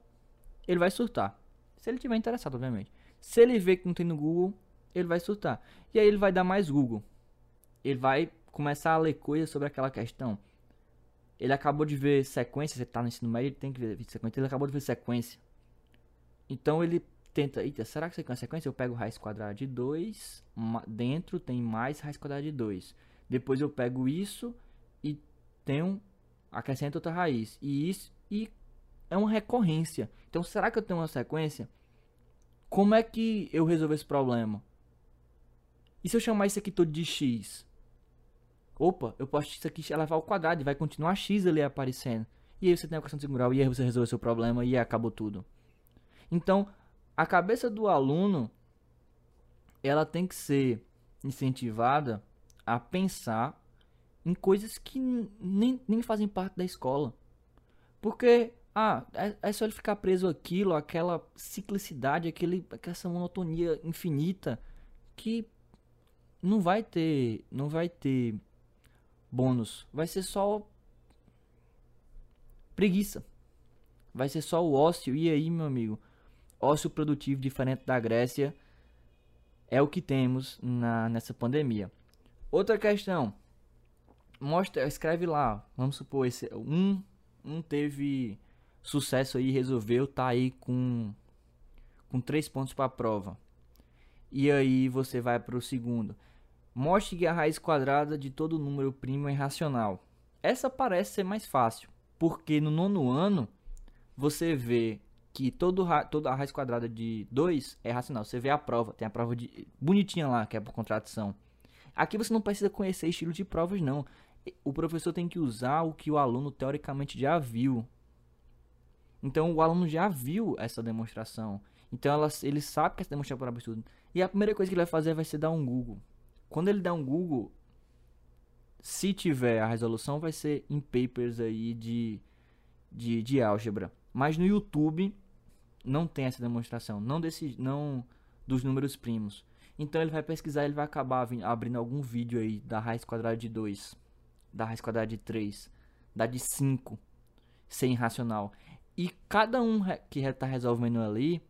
ele vai surtar. Se ele tiver interessado, obviamente. Se ele vê que não tem no Google, ele vai surtar. E aí ele vai dar mais Google. Ele vai começar a ler coisas sobre aquela questão. Ele acabou de ver sequência, você tá no ensino médio, ele tem que ver sequência. Ele acabou de ver sequência. Então ele tenta, eita, será que isso aqui é uma sequência? Eu pego raiz quadrada de 2, dentro tem mais raiz quadrada de 2. Depois eu pego isso e tenho, acrescento outra raiz. E isso, e é uma recorrência. Então será que eu tenho uma sequência? Como é que eu resolvo esse problema? E se eu chamar isso aqui todo de x? Opa, eu posso isso aqui elevar ao quadrado e vai continuar x ali aparecendo. E aí você tem a equação de grau e aí você resolve seu problema e acabou tudo. Então, a cabeça do aluno ela tem que ser incentivada a pensar em coisas que nem, nem fazem parte da escola. Porque, ah, é, é só ele ficar preso aquilo, aquela ciclicidade, aquele, aquela monotonia infinita que não vai ter, não vai ter bônus. Vai ser só preguiça. Vai ser só o ócio. E aí, meu amigo? ócio produtivo diferente da Grécia é o que temos na, nessa pandemia. Outra questão, mostra, escreve lá, vamos supor, esse, um, um teve sucesso aí, resolveu, tá aí com, com três pontos para a prova. E aí você vai para o segundo. Mostre que a raiz quadrada de todo número primo é irracional. Essa parece ser mais fácil, porque no nono ano você vê que todo toda a raiz quadrada de 2 é racional. Você vê a prova, tem a prova de bonitinha lá, que é por contradição. Aqui você não precisa conhecer estilo de provas não. O professor tem que usar o que o aluno teoricamente já viu. Então o aluno já viu essa demonstração. Então ela, ele sabe que essa demonstração por absurdo. E a primeira coisa que ele vai fazer vai ser dar um Google. Quando ele der um Google, se tiver a resolução, vai ser em papers aí de, de, de álgebra. Mas no YouTube não tem essa demonstração, não desse, não dos números primos. Então ele vai pesquisar, ele vai acabar abrindo algum vídeo aí da raiz quadrada de 2, da raiz quadrada de 3, da de 5, ser irracional. E cada um que está resolvendo ali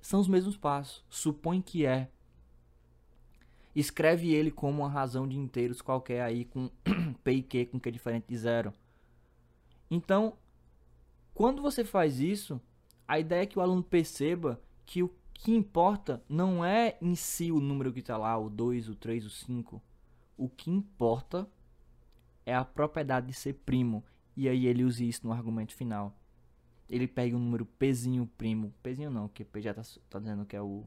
são os mesmos passos. Supõe que é. Escreve ele como uma razão de inteiros qualquer aí com P e Q com que é diferente de zero. Então, quando você faz isso, a ideia é que o aluno perceba que o que importa não é em si o número que está lá, o 2, o 3, o 5. O que importa é a propriedade de ser primo. E aí ele usa isso no argumento final. Ele pega um número pzinho primo. Pzinho não, que P já está tá dizendo que é o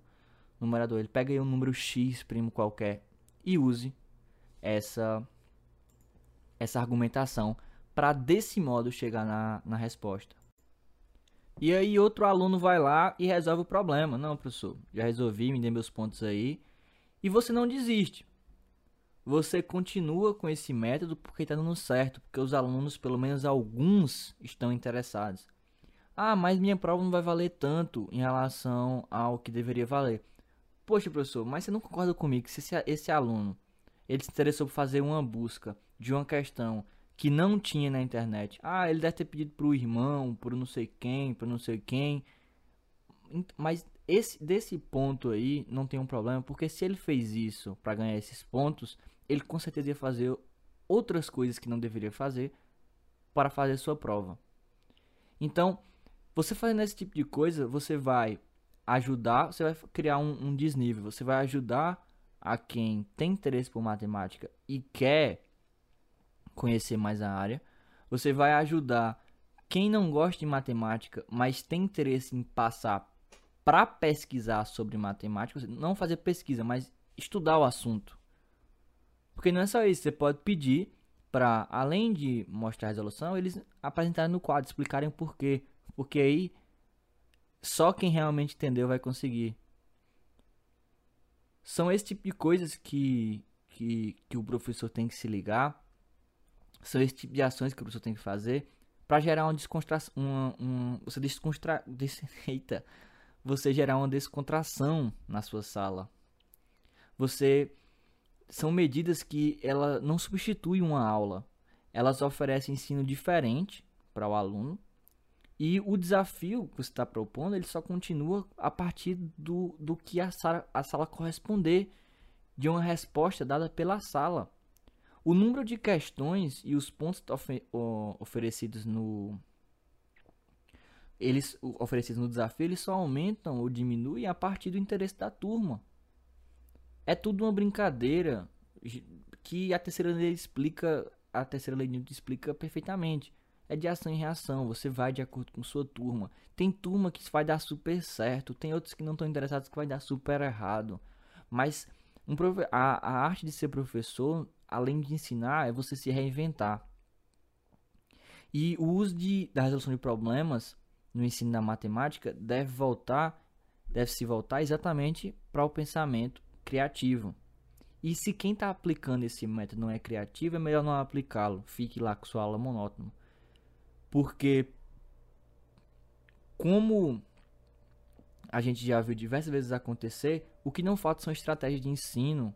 numerador. Ele pega aí um número x primo qualquer e use essa, essa argumentação para desse modo chegar na, na resposta. E aí outro aluno vai lá e resolve o problema. Não, professor, já resolvi, me dê meus pontos aí. E você não desiste. Você continua com esse método porque está dando certo, porque os alunos, pelo menos alguns, estão interessados. Ah, mas minha prova não vai valer tanto em relação ao que deveria valer. Poxa, professor, mas você não concorda comigo que se esse, esse aluno ele se interessou por fazer uma busca de uma questão que não tinha na internet. Ah, ele deve ter pedido pro irmão, pro não sei quem, pro não sei quem. Mas esse desse ponto aí não tem um problema, porque se ele fez isso para ganhar esses pontos, ele com certeza ia fazer outras coisas que não deveria fazer para fazer sua prova. Então, você fazendo esse tipo de coisa, você vai ajudar, você vai criar um, um desnível, você vai ajudar a quem tem interesse por matemática e quer conhecer mais a área. Você vai ajudar quem não gosta de matemática, mas tem interesse em passar para pesquisar sobre matemática, não fazer pesquisa, mas estudar o assunto. Porque não é só isso, você pode pedir para, além de mostrar a resolução, eles apresentarem no quadro, explicarem o porquê. Porque aí só quem realmente entendeu vai conseguir. São esse tipo de coisas que, que, que o professor tem que se ligar são esse tipo de ações que o professor tem que fazer para gerar uma descontração, uma, um, você descontra, des, eita, você gerar uma descontração na sua sala. Você são medidas que ela não substitui uma aula. Elas oferecem ensino diferente para o aluno E o desafio que você está propondo, ele só continua a partir do, do que a sala, a sala corresponder, de uma resposta dada pela sala. O número de questões e os pontos ofe oferecidos no eles oferecidos no desafio, eles só aumentam ou diminuem a partir do interesse da turma. É tudo uma brincadeira que a terceira lei explica, a terceira lei explica perfeitamente é de ação e reação. Você vai de acordo com sua turma. Tem turma que vai dar super certo, tem outros que não estão interessados que vai dar super errado. Mas um a, a arte de ser professor, além de ensinar, é você se reinventar. E o uso de, da resolução de problemas no ensino da matemática deve voltar, deve se voltar exatamente para o pensamento criativo. E se quem está aplicando esse método não é criativo, é melhor não aplicá-lo. Fique lá com sua aula monótona. Porque como a gente já viu diversas vezes acontecer, o que não falta são estratégias de ensino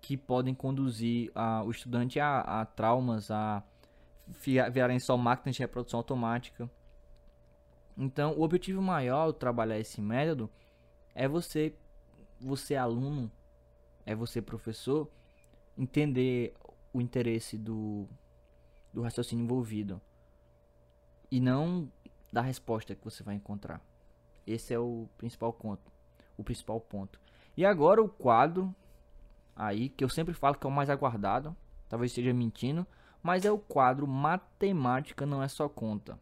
que podem conduzir a, o estudante a, a traumas, a virarem só máquinas de reprodução automática. Então, o objetivo maior ao trabalhar esse método é você, você aluno, é você professor, entender o interesse do, do raciocínio envolvido e não da resposta que você vai encontrar. Esse é o principal ponto, o principal ponto. E agora o quadro aí que eu sempre falo que é o mais aguardado, talvez esteja mentindo, mas é o quadro matemática não é só conta.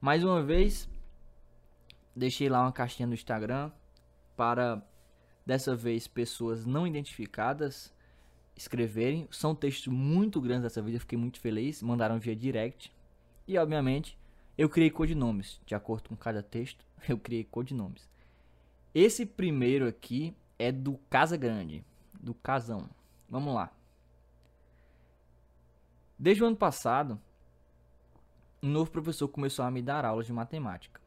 Mais uma vez, deixei lá uma caixinha no Instagram para dessa vez pessoas não identificadas escreverem. São textos muito grandes dessa vez, eu fiquei muito feliz, mandaram via direct. E obviamente eu criei codinomes, de acordo com cada texto, eu criei codinomes. Esse primeiro aqui é do Casa Grande, do Casão. Vamos lá. Desde o ano passado, um novo professor começou a me dar aulas de matemática.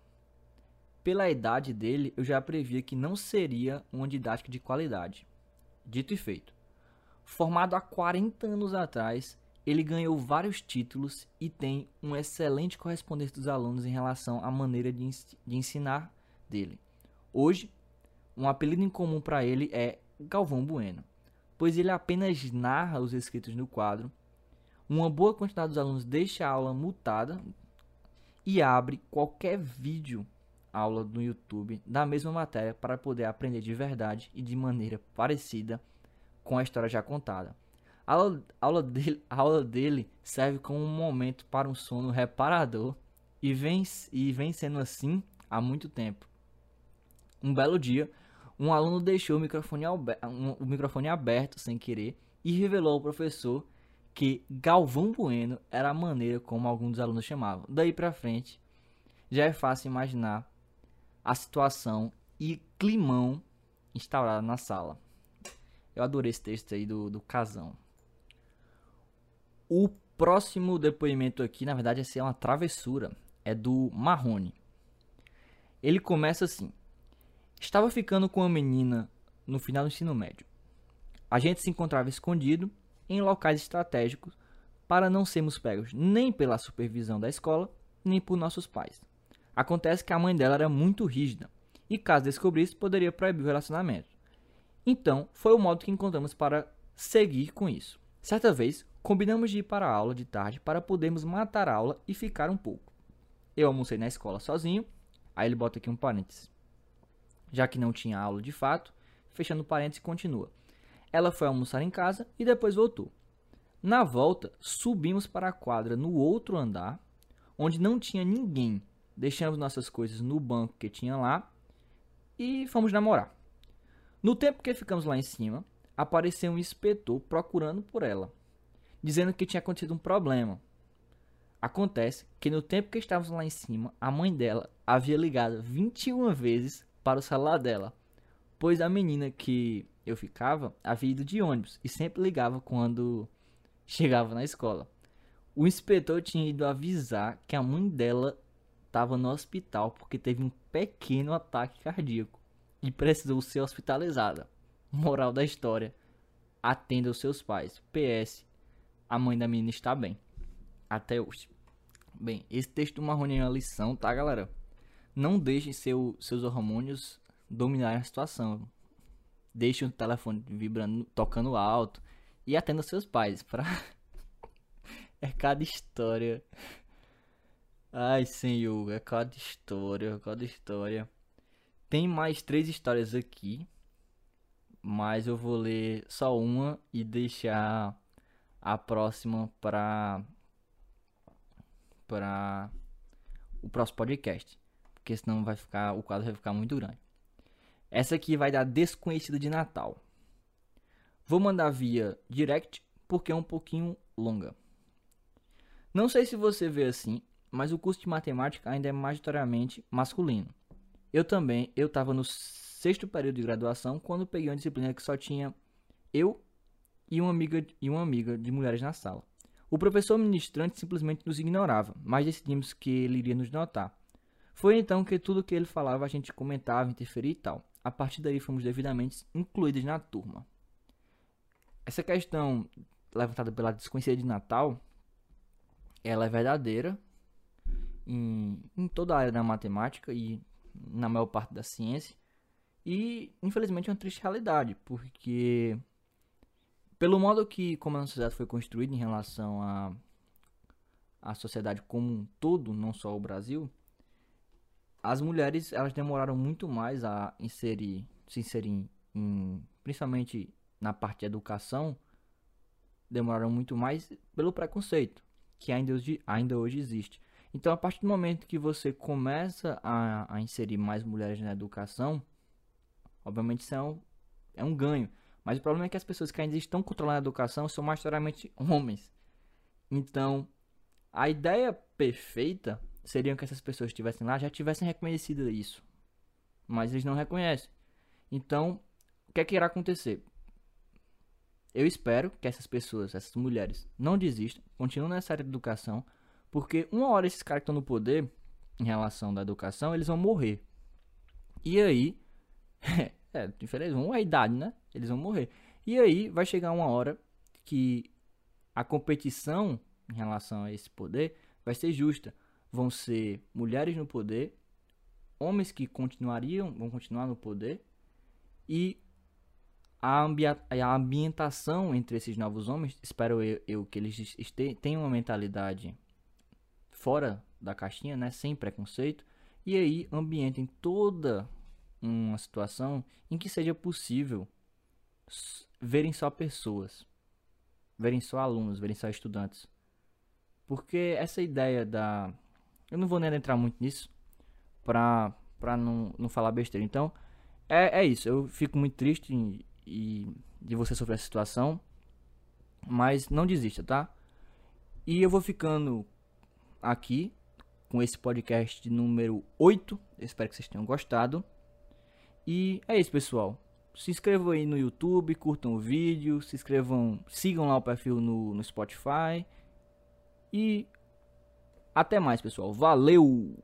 Pela idade dele, eu já previa que não seria uma didática de qualidade. Dito e feito. Formado há 40 anos atrás, ele ganhou vários títulos e tem um excelente correspondência dos alunos em relação à maneira de, de ensinar dele. Hoje, um apelido em comum para ele é Galvão Bueno, pois ele apenas narra os escritos no quadro. Uma boa quantidade dos alunos deixa a aula mutada e abre qualquer vídeo aula no YouTube da mesma matéria para poder aprender de verdade e de maneira parecida com a história já contada. A aula, aula, dele, aula dele serve como um momento para um sono reparador e vem, e vem sendo assim há muito tempo. Um belo dia, um aluno deixou o microfone, o microfone aberto sem querer e revelou ao professor que Galvão Bueno era a maneira como alguns dos alunos chamavam. Daí para frente, já é fácil imaginar a situação e climão instaurado na sala. Eu adorei esse texto aí do, do casão. O próximo depoimento aqui, na verdade, é uma travessura. É do Marrone. Ele começa assim: Estava ficando com uma menina no final do ensino médio. A gente se encontrava escondido em locais estratégicos para não sermos pegos nem pela supervisão da escola, nem por nossos pais. Acontece que a mãe dela era muito rígida e, caso descobrisse, poderia proibir o relacionamento. Então, foi o modo que encontramos para seguir com isso. Certa vez, Combinamos de ir para a aula de tarde para podermos matar a aula e ficar um pouco. Eu almocei na escola sozinho, aí ele bota aqui um parênteses. Já que não tinha aula de fato, fechando parênteses continua. Ela foi almoçar em casa e depois voltou. Na volta, subimos para a quadra no outro andar, onde não tinha ninguém. Deixamos nossas coisas no banco que tinha lá e fomos namorar. No tempo que ficamos lá em cima, apareceu um inspetor procurando por ela dizendo que tinha acontecido um problema. Acontece que no tempo que estávamos lá em cima, a mãe dela havia ligado 21 vezes para o celular dela, pois a menina que eu ficava havia ido de ônibus e sempre ligava quando chegava na escola. O inspetor tinha ido avisar que a mãe dela estava no hospital porque teve um pequeno ataque cardíaco e precisou ser hospitalizada. Moral da história: atenda os seus pais. PS: a mãe da menina está bem. Até hoje. Bem, esse texto do Marrone é uma lição, tá, galera? Não deixe seu, seus hormônios dominarem a situação. Deixe o telefone vibrando, tocando alto e atenda seus pais. Pra... é cada história. Ai, senhor, é cada história, cada história. Tem mais três histórias aqui, mas eu vou ler só uma e deixar a próxima para para o próximo podcast, porque senão vai ficar o quadro vai ficar muito grande. Essa aqui vai dar desconhecido de Natal. Vou mandar via direct porque é um pouquinho longa. Não sei se você vê assim, mas o curso de matemática ainda é majoritariamente masculino. Eu também, eu estava no sexto período de graduação quando peguei uma disciplina que só tinha eu e uma amiga e uma amiga de mulheres na sala. O professor ministrante simplesmente nos ignorava, mas decidimos que ele iria nos notar. Foi então que tudo que ele falava a gente comentava, interferia e tal. A partir daí fomos devidamente incluídos na turma. Essa questão levantada pela desconhecida de Natal, ela é verdadeira, em, em toda a área da matemática e na maior parte da ciência. E infelizmente é uma triste realidade, porque pelo modo que como a sociedade foi construída em relação à a, a sociedade como um todo, não só o Brasil, as mulheres elas demoraram muito mais a inserir, se inserir em, principalmente na parte de educação, demoraram muito mais pelo preconceito que ainda hoje, ainda hoje existe. Então, a partir do momento que você começa a, a inserir mais mulheres na educação, obviamente isso é um, é um ganho. Mas o problema é que as pessoas que ainda estão controlando a educação são majoritariamente homens. Então, a ideia perfeita seria que essas pessoas que estivessem lá já tivessem reconhecido isso. Mas eles não reconhecem. Então, o que é que irá acontecer? Eu espero que essas pessoas, essas mulheres, não desistam, continuem nessa área de educação, porque uma hora esses caras que estão no poder, em relação da educação, eles vão morrer. E aí, é, diferente, vão a idade, né? Eles vão morrer. E aí vai chegar uma hora que a competição em relação a esse poder vai ser justa. Vão ser mulheres no poder, homens que continuariam, vão continuar no poder, e a, a ambientação entre esses novos homens, espero eu, eu que eles tenham uma mentalidade fora da caixinha, né, sem preconceito, e aí ambientem toda uma situação em que seja possível verem só pessoas, verem só alunos, verem só estudantes. Porque essa ideia da. Eu não vou nem entrar muito nisso pra, pra não, não falar besteira. Então, é, é isso. Eu fico muito triste e, de você sofrer essa situação. Mas não desista, tá? E eu vou ficando aqui com esse podcast número 8. Eu espero que vocês tenham gostado. E é isso, pessoal. Se inscrevam aí no YouTube, curtam o vídeo, se inscrevam, sigam lá o perfil no, no Spotify. E até mais, pessoal. Valeu!